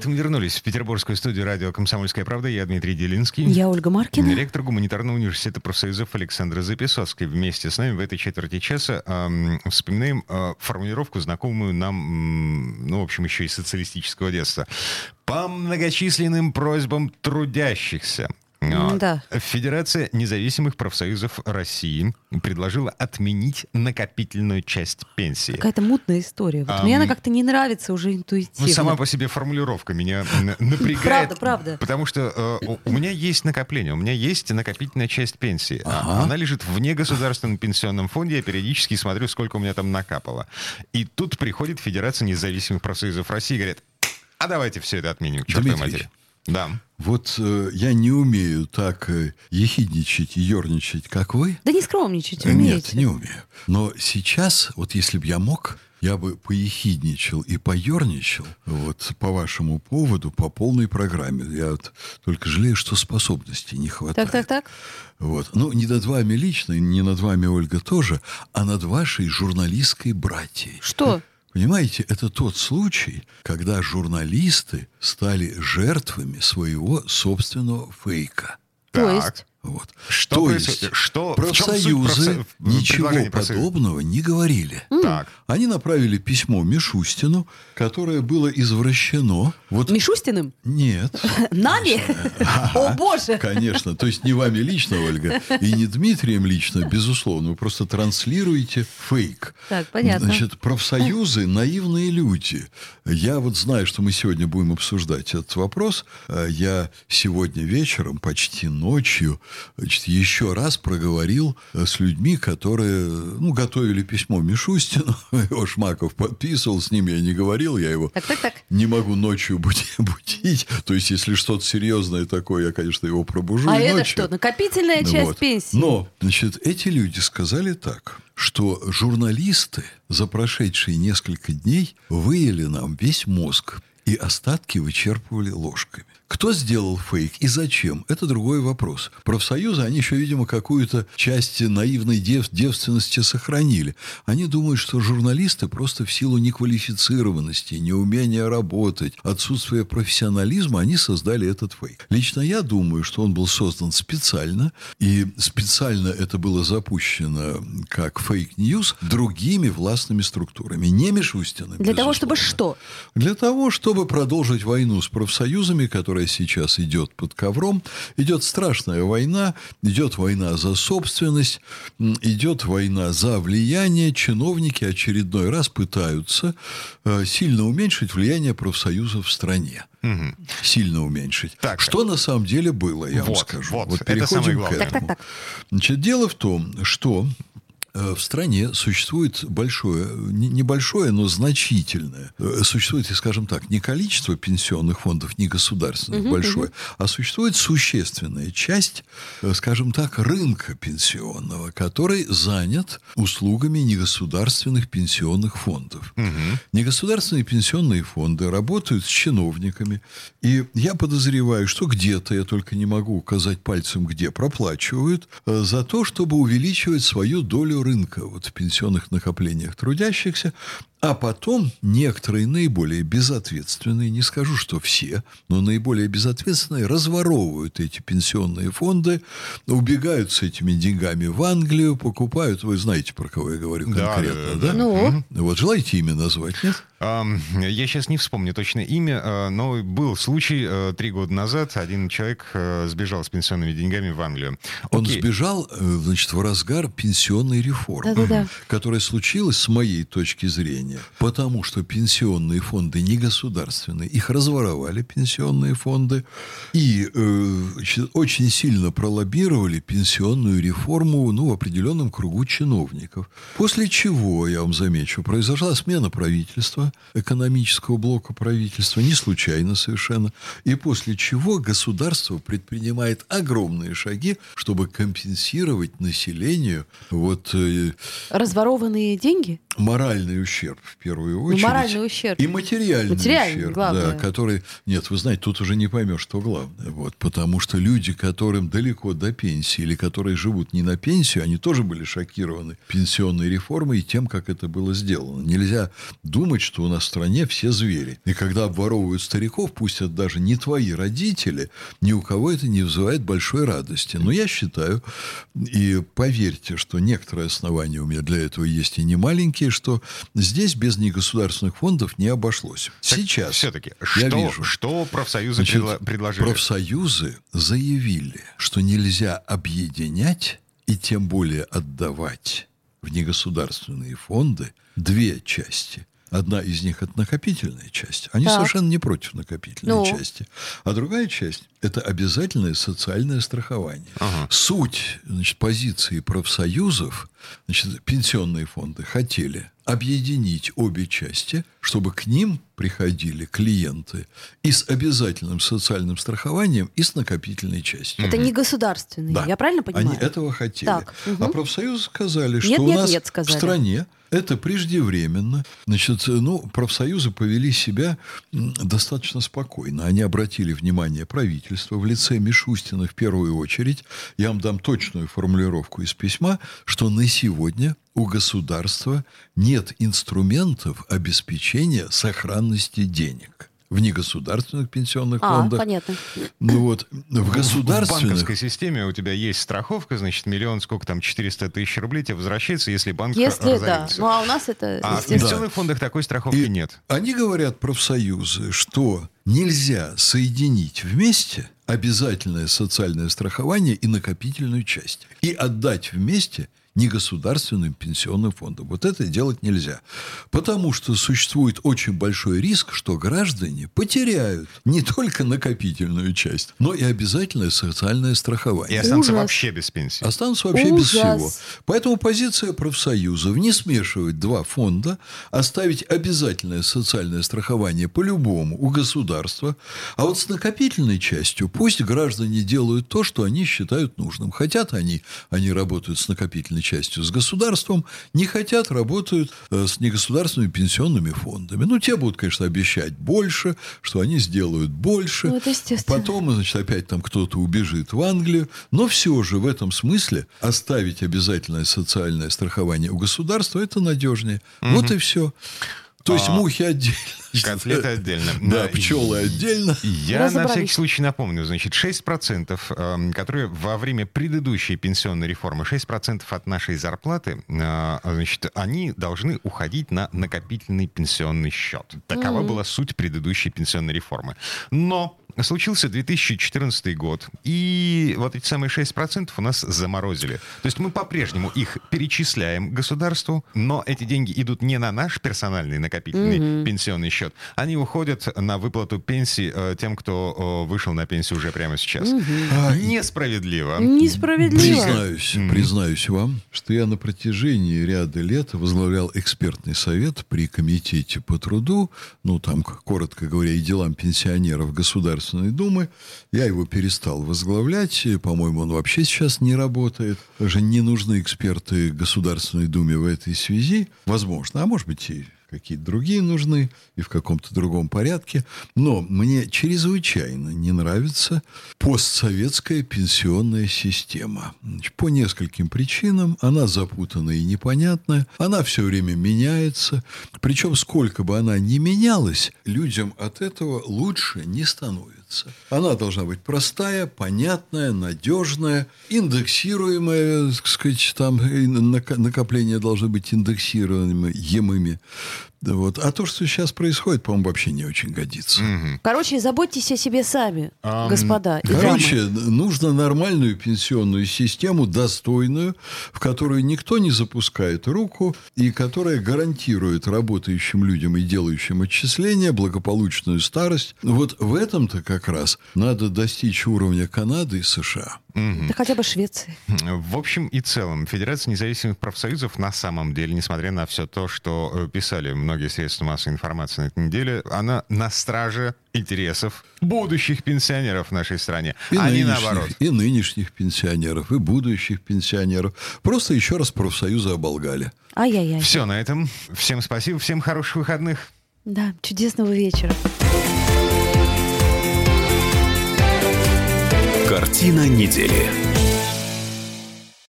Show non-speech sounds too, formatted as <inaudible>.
Это мы вернулись в петербургскую студию радио «Комсомольская правда». Я Дмитрий Делинский. Я Ольга Маркина. Ректор гуманитарного университета профсоюзов Александра Записовский. Вместе с нами в этой четверти часа эм, вспоминаем э, формулировку, знакомую нам, ну, в общем, еще из социалистического детства. По многочисленным просьбам трудящихся. Да. Федерация независимых профсоюзов России предложила отменить накопительную часть пенсии. Какая-то мутная история. Вот Ам. Мне она как-то не нравится уже Ну, интуитивно. сама по себе формулировка меня <laughs> напрягает. Правда, правда. Потому что э, у- меня есть накопление, у меня есть накопительная часть пенсии. А Она лежит в негосударственном пенсионном фонде, я периодически смотрю, сколько у меня там накапало. И тут приходит Федерация независимых профсоюзов России и говорит, а давайте все это отменим, к чертовой матери. Да. Вот э, я не умею так э, ехидничать и ерничать, как вы. Да не скромничайте, Э, умеете. Нет, не умею. Но сейчас, вот если бы я мог, я бы поехидничал и поерничал вот по вашему поводу по полной программе. Я вот только жалею, что способностей не хватает. Так, так, так. Вот. Ну, не над вами лично, не над вами, Ольга, тоже, а над вашей журналистской братьей. Что? Понимаете, это тот случай, когда журналисты стали жертвами своего собственного фейка. То Так. есть? Вот. Что То происходит? есть Что- профсоюзы профсо- ничего подобного не говорили. Так. Они направили письмо Мишустину, которое было извращено. Вот Мишустиным? нет. <laughs> Нами? О, боже! <laughs> Конечно. То есть не вами лично, Ольга, и не Дмитрием лично, безусловно. Вы просто транслируете фейк. Так, понятно. Значит, профсоюзы – наивные люди. Я вот знаю, что мы сегодня будем обсуждать этот вопрос. Э, Я сегодня вечером, почти ночью, значит, еще раз проговорил э, с людьми, которые ну, готовили письмо Мишустину. <laughs> Его Шмаков подписывал, с ним я не говорил, я его Так, так, так. не могу ночью буди- <laughs> будить. То есть, если что-то серьезное такое, я, конечно, его пробужу А это ночью. что, накопительная Ну часть вот. пенсии? Но, значит, эти люди сказали так, что журналисты за прошедшие несколько дней выели нам весь мозг и остатки вычерпывали ложками. Кто сделал фейк и зачем? Это другой вопрос. Профсоюзы, они еще, видимо, какую-то часть наивной дев- девственности сохранили. Они думают, что журналисты просто в силу неквалифицированности, неумения работать, отсутствия профессионализма, они создали этот фейк. Лично я думаю, что он был создан специально, и специально это было запущено как fake news другими властными структурами, не Мишустиным. Для того, чтобы безусловно. что? Для того, чтобы продолжить войну с профсоюзами, которая сейчас идет под ковром, идет страшная война, идет война за собственность, идет война за влияние. Чиновники очередной раз пытаются э, сильно уменьшить влияние профсоюзов в стране. Сильно уменьшить. Так. Что на самом деле было, я вам Вот, скажу. вот, это переходим самое к главное. Так, так, этому. так. Значит, дело в том, что в стране существует большое, не- небольшое, но значительное, э, существует, скажем так, не количество пенсионных фондов, не государственных большое, а существует существенная часть, э, скажем так, рынка пенсионного, который занят услугами негосударственных пенсионных фондов. Негосударственные пенсионные фонды работают с чиновниками, и я подозреваю, что где-то, я только не могу указать пальцем, где, проплачивают э, за то, чтобы увеличивать свою долю рынка вот, в пенсионных накоплениях трудящихся, а потом некоторые наиболее безответственные, не скажу, что все, но наиболее безответственные разворовывают эти пенсионные фонды, убегают с этими деньгами в Англию, покупают, вы знаете, про кого я говорю конкретно, да, да, да? Ну, Вот желаете имя назвать, нет? Я сейчас не вспомню точно имя, э, но был случай э, три года назад. Один человек э, сбежал с пенсионными деньгами в Англию. Он Окей. сбежал, э, значит, в разгар пенсионной реформы, Да-да-да. которая случилась, с моей точки зрения, потому что пенсионные фонды не государственные, их разворовали пенсионные фонды. И э, очень сильно пролоббировали пенсионную реформу ну, в определенном кругу чиновников. После чего, я вам замечу, произошла смена правительства, экономического блока правительства, не случайно совершенно, и после чего государство предпринимает огромные шаги, чтобы компенсировать населению вот, э, разворованные деньги? моральный ущерб, в первую Ну, очередь. моральный ущерб. И материальный, Материальный, ущерб, главное. да, который... Нет, вы знаете, тут уже не поймешь, что главное. Вот, потому что люди, которым далеко до пенсии или которые живут не на пенсию, они тоже были шокированы пенсионной реформой и тем, как это было сделано. Нельзя думать, что у нас в стране все звери. И когда обворовывают стариков, пусть это даже не твои родители, ни у кого это не вызывает большой радости. Но я считаю, и поверьте, что некоторые основания у меня для этого есть и не маленькие, что здесь без негосударственных фондов не обошлось. Сейчас Все-таки, я что, вижу. что профсоюзы Значит, предло- предложили? Профсоюзы заявили, что нельзя объединять и тем более отдавать в негосударственные фонды две части. Одна из них это накопительная часть. Они Так. совершенно не против накопительной Ну. части. А другая часть это обязательное социальное страхование. Суть значит, позиции профсоюзов, значит, пенсионные фонды хотели объединить обе части, чтобы к ним приходили клиенты и с обязательным социальным страхованием, и с накопительной частью. Это не государственный. Да. Я правильно понимаю? Они этого хотели. Так, мгм. А профсоюзы сказали, что Нет, у нет, нас нет, в сказали. стране это преждевременно. Значит, ну, профсоюзы повели себя достаточно спокойно. Они обратили внимание правительства в лице Мишустина в первую очередь. Я вам дам точную формулировку из письма, что на сегодня у государства нет инструментов обеспечения сохранности денег в негосударственных пенсионных А, фондах. понятно. Ну вот, в В государственных... банковской системе у тебя есть страховка, значит, миллион, сколько там, 400 тысяч рублей тебе возвращается, если банк Если да. разорится. Ну, а у нас это, А в пенсионных фондах такой страховки И нет. Они говорят, профсоюзы, что нельзя соединить вместе обязательное социальное страхование и накопительную часть. И отдать вместе негосударственным пенсионным фондам. Вот это делать нельзя. Потому что существует очень большой риск, что граждане потеряют не только накопительную часть, но и обязательное социальное И страхование. останутся Ужас. вообще без пенсии. Останутся вообще без Ужас. всего. Поэтому позиция профсоюзов не смешивать два фонда, оставить обязательное социальное страхование по-любому у государства, а вот с накопительной частью пусть граждане делают то, что они считают нужным. Хотят они, они работают с накопительной частью с государством, не хотят, работают э, с негосударственными пенсионными фондами. Ну, те будут, конечно, обещать больше, что они сделают больше. Ну, это естественно. Потом, значит, опять там кто-то убежит в Англию. Но все же в этом смысле оставить обязательное социальное страхование у государства это надежнее. Вот и все. То есть А, мухи отдельно. <laughs> Котлеты отдельно. Да, Да, пчелы отдельно. Я на всякий случай напомню, значит, 6%, эм, которые во время предыдущей пенсионной реформы, 6% от нашей зарплаты, э, значит, они должны уходить на накопительный пенсионный счет. Такова была суть предыдущей пенсионной реформы. Но случился 2014 год, и вот эти самые 6% у нас заморозили. То есть мы по-прежнему их перечисляем государству, но эти деньги идут не на наш персональный накопительный пенсионный счет, они уходят на выплату пенсии э, тем, кто э, вышел на пенсию уже прямо сейчас. А, Несправедливо. Несправедливо. Признаюсь, признаюсь вам, что я на протяжении ряда лет возглавлял экспертный совет при комитете по труду, ну там, коротко говоря, и делам пенсионеров Государственной Думы. Я его перестал возглавлять, по-моему, он вообще сейчас не работает. Уже не нужны эксперты Государственной Думе в этой связи. Возможно, а может быть и какие-то другие нужны и в каком-то другом порядке. Но мне чрезвычайно не нравится постсоветская пенсионная система. Значит, По нескольким причинам. Она запутанная и непонятная. Она все время меняется. Причем, сколько бы она ни менялась, людям от этого лучше не становится. Она должна быть простая, понятная, надежная, индексируемая, так сказать, там накопления должны быть индексируемыми. Да Вот. А то, что сейчас происходит, по-моему, вообще не очень годится. Короче, заботьтесь о себе сами, Ам, господа. и дамы. Короче, нужно нормальную пенсионную систему, достойную, в которую никто не запускает руку и которая гарантирует работающим людям и делающим отчисления благополучную старость. Вот в этом-то как раз надо достичь уровня Канады и США. Да хотя бы Швеции. В общем и целом, Федерация независимых профсоюзов на самом деле, несмотря на все то, что э, писали многие средства массовой информации на этой неделе, она на страже интересов будущих пенсионеров в нашей стране, И а не наоборот. и нынешних пенсионеров, и будущих пенсионеров. Просто еще раз профсоюзы оболгали. Ай-яй-яй. Все на этом. Всем спасибо, всем хороших выходных. Да, чудесного вечера. Картина недели.